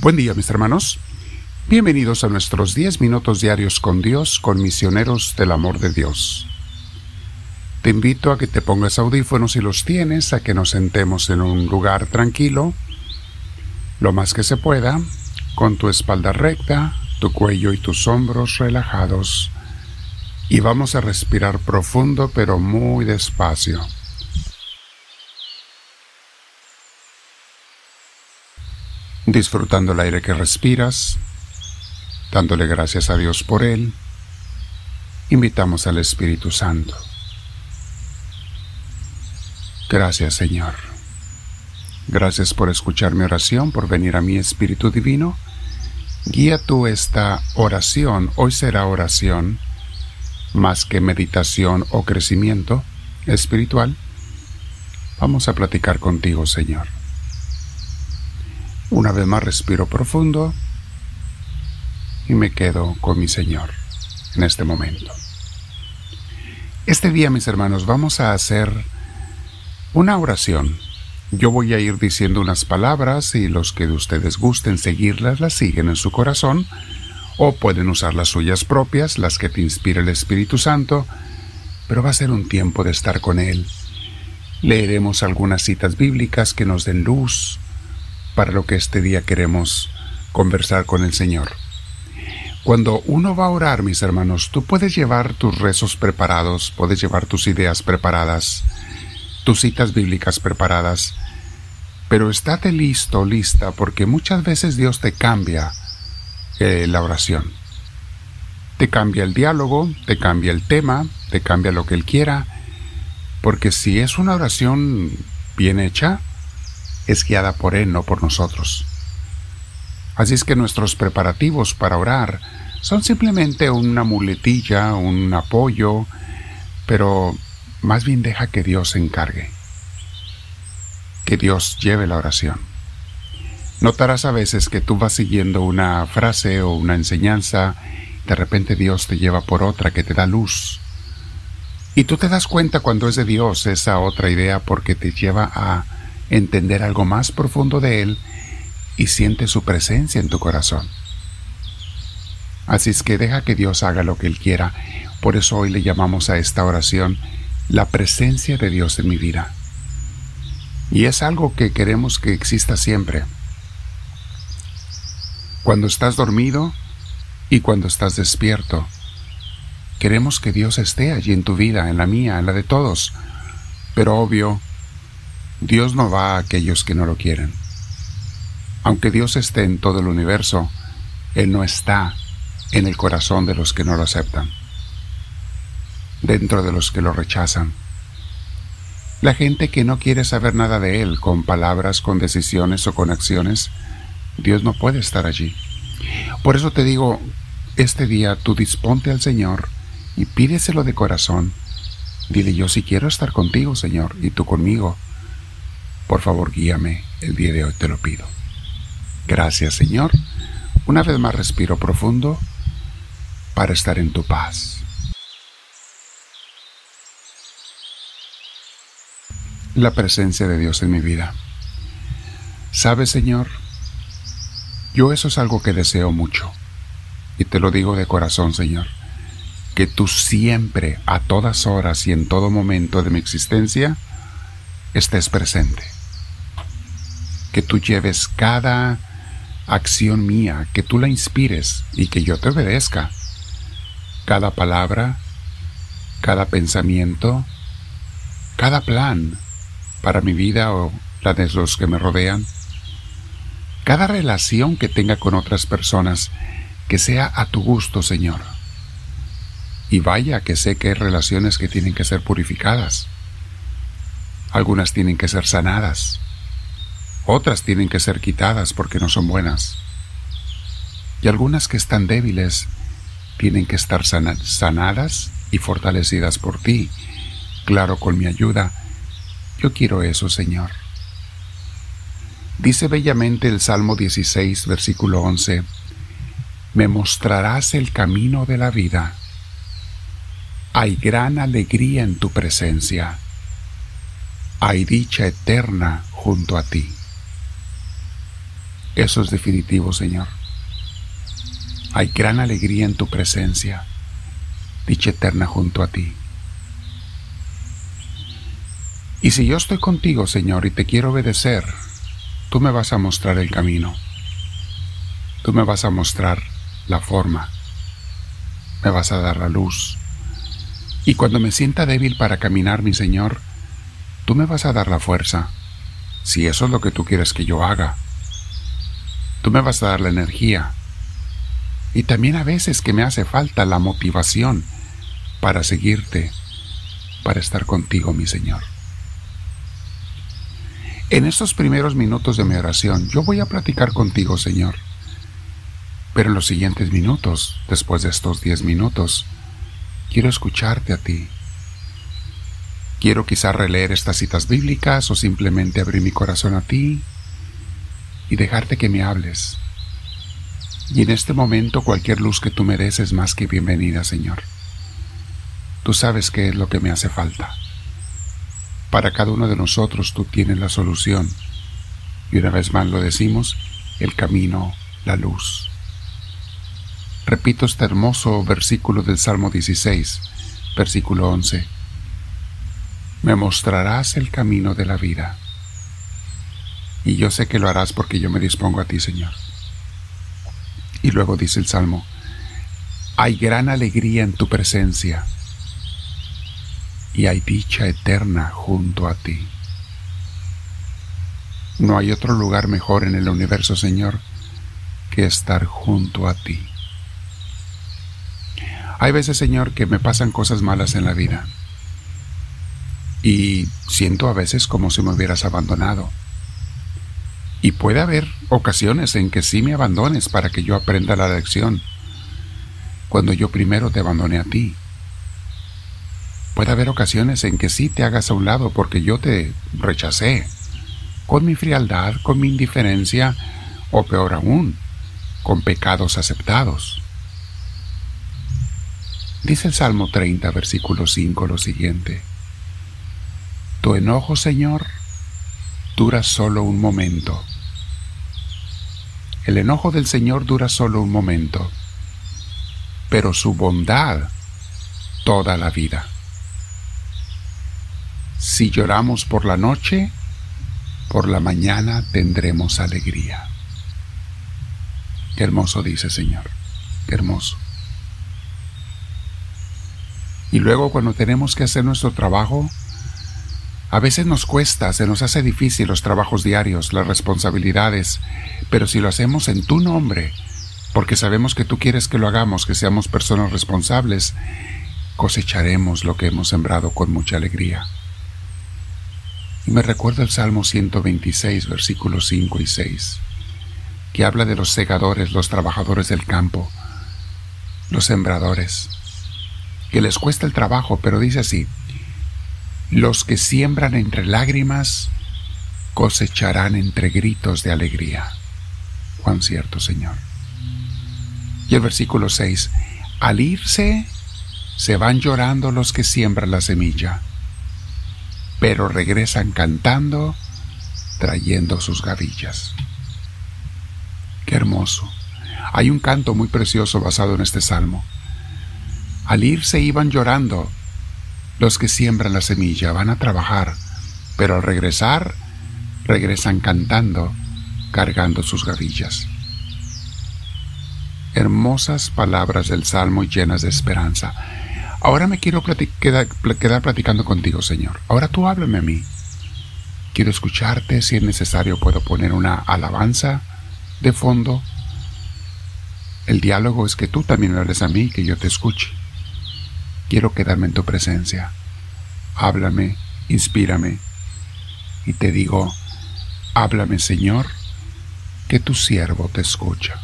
Buen día mis hermanos. Bienvenidos a nuestros 10 minutos diarios con Dios, con misioneros del amor de Dios. Te invito a que te pongas audífonos si los tienes, a que nos sentemos en un lugar tranquilo, lo más que se pueda, con tu espalda recta, tu cuello y tus hombros relajados. Y vamos a respirar profundo pero muy despacio. Disfrutando el aire que respiras, dándole gracias a Dios por él, invitamos al Espíritu Santo. Gracias Señor. Gracias por escuchar mi oración, por venir a mi Espíritu Divino. Guía tú esta oración, hoy será oración, más que meditación o crecimiento espiritual. Vamos a platicar contigo, Señor. Una vez más respiro profundo y me quedo con mi Señor en este momento. Este día, mis hermanos, vamos a hacer una oración. Yo voy a ir diciendo unas palabras y los que de ustedes gusten seguirlas las siguen en su corazón o pueden usar las suyas propias, las que te inspire el Espíritu Santo, pero va a ser un tiempo de estar con Él. Leeremos algunas citas bíblicas que nos den luz, para lo que este día queremos conversar con el Señor. Cuando uno va a orar, mis hermanos, tú puedes llevar tus rezos preparados, puedes llevar tus ideas preparadas, tus citas bíblicas preparadas, pero estate listo, lista, porque muchas veces Dios te cambia eh, la oración. Te cambia el diálogo, te cambia el tema, te cambia lo que Él quiera, porque si es una oración bien hecha, es guiada por Él, no por nosotros. Así es que nuestros preparativos para orar son simplemente una muletilla, un apoyo, pero más bien deja que Dios se encargue, que Dios lleve la oración. Notarás a veces que tú vas siguiendo una frase o una enseñanza, de repente Dios te lleva por otra que te da luz. Y tú te das cuenta cuando es de Dios esa otra idea porque te lleva a entender algo más profundo de Él y siente su presencia en tu corazón. Así es que deja que Dios haga lo que Él quiera. Por eso hoy le llamamos a esta oración la presencia de Dios en mi vida. Y es algo que queremos que exista siempre. Cuando estás dormido y cuando estás despierto, queremos que Dios esté allí en tu vida, en la mía, en la de todos. Pero obvio, Dios no va a aquellos que no lo quieren. Aunque Dios esté en todo el universo, Él no está en el corazón de los que no lo aceptan, dentro de los que lo rechazan. La gente que no quiere saber nada de Él con palabras, con decisiones o con acciones, Dios no puede estar allí. Por eso te digo, este día tú disponte al Señor y pídeselo de corazón. Dile yo si quiero estar contigo, Señor, y tú conmigo por favor, guíame el día de hoy, te lo pido. Gracias, Señor. Una vez más respiro profundo para estar en tu paz. La presencia de Dios en mi vida. ¿Sabes, Señor? Yo eso es algo que deseo mucho. Y te lo digo de corazón, Señor. Que tú siempre, a todas horas y en todo momento de mi existencia, estés presente que tú lleves cada acción mía, que tú la inspires y que yo te obedezca. Cada palabra, cada pensamiento, cada plan para mi vida o la de los que me rodean, cada relación que tenga con otras personas, que sea a tu gusto, Señor. Y vaya que sé que hay relaciones que tienen que ser purificadas. Algunas tienen que ser sanadas. Otras tienen que ser quitadas porque no son buenas. Y algunas que están débiles tienen que estar sanadas y fortalecidas por ti. Claro, con mi ayuda. Yo quiero eso, Señor. Dice bellamente el Salmo 16, versículo 11, Me mostrarás el camino de la vida. Hay gran alegría en tu presencia. Hay dicha eterna junto a ti. Eso es definitivo, Señor. Hay gran alegría en tu presencia, dicha eterna junto a ti. Y si yo estoy contigo, Señor, y te quiero obedecer, tú me vas a mostrar el camino. Tú me vas a mostrar la forma. Me vas a dar la luz. Y cuando me sienta débil para caminar, mi Señor, tú me vas a dar la fuerza, si eso es lo que tú quieres que yo haga. Tú me vas a dar la energía. Y también a veces que me hace falta la motivación para seguirte, para estar contigo, mi Señor. En estos primeros minutos de mi oración, yo voy a platicar contigo, Señor. Pero en los siguientes minutos, después de estos diez minutos, quiero escucharte a ti. Quiero quizá releer estas citas bíblicas o simplemente abrir mi corazón a ti y dejarte que me hables. Y en este momento cualquier luz que tú me des es más que bienvenida, Señor. Tú sabes qué es lo que me hace falta. Para cada uno de nosotros tú tienes la solución. Y una vez más lo decimos, el camino, la luz. Repito este hermoso versículo del Salmo 16, versículo 11. Me mostrarás el camino de la vida y yo sé que lo harás porque yo me dispongo a ti, Señor. Y luego dice el Salmo, hay gran alegría en tu presencia y hay dicha eterna junto a ti. No hay otro lugar mejor en el universo, Señor, que estar junto a ti. Hay veces, Señor, que me pasan cosas malas en la vida y siento a veces como si me hubieras abandonado y puede haber ocasiones en que sí me abandones para que yo aprenda la lección, cuando yo primero te abandoné a ti. Puede haber ocasiones en que sí te hagas a un lado porque yo te rechacé, con mi frialdad, con mi indiferencia, o peor aún, con pecados aceptados. Dice el Salmo 30, versículo 5 lo siguiente. Tu enojo, Señor, dura solo un momento. El enojo del Señor dura solo un momento, pero su bondad toda la vida. Si lloramos por la noche, por la mañana tendremos alegría. Qué hermoso dice Señor, qué hermoso. Y luego cuando tenemos que hacer nuestro trabajo, a veces nos cuesta, se nos hace difícil los trabajos diarios, las responsabilidades, pero si lo hacemos en tu nombre, porque sabemos que tú quieres que lo hagamos, que seamos personas responsables, cosecharemos lo que hemos sembrado con mucha alegría. Y me recuerdo el Salmo 126, versículos 5 y 6, que habla de los segadores, los trabajadores del campo, los sembradores, que les cuesta el trabajo, pero dice así, los que siembran entre lágrimas cosecharán entre gritos de alegría. Cuán cierto, Señor. Y el versículo 6, al irse, se van llorando los que siembran la semilla, pero regresan cantando, trayendo sus gavillas. Qué hermoso. Hay un canto muy precioso basado en este salmo. Al irse iban llorando, los que siembran la semilla van a trabajar, pero al regresar, regresan cantando, cargando sus gavillas. Hermosas palabras del Salmo llenas de esperanza. Ahora me quiero quedar, quedar platicando contigo, Señor. Ahora tú háblame a mí. Quiero escucharte, si es necesario puedo poner una alabanza de fondo. El diálogo es que tú también hables a mí, que yo te escuche. Quiero quedarme en tu presencia. Háblame, inspírame. Y te digo, háblame Señor, que tu siervo te escucha.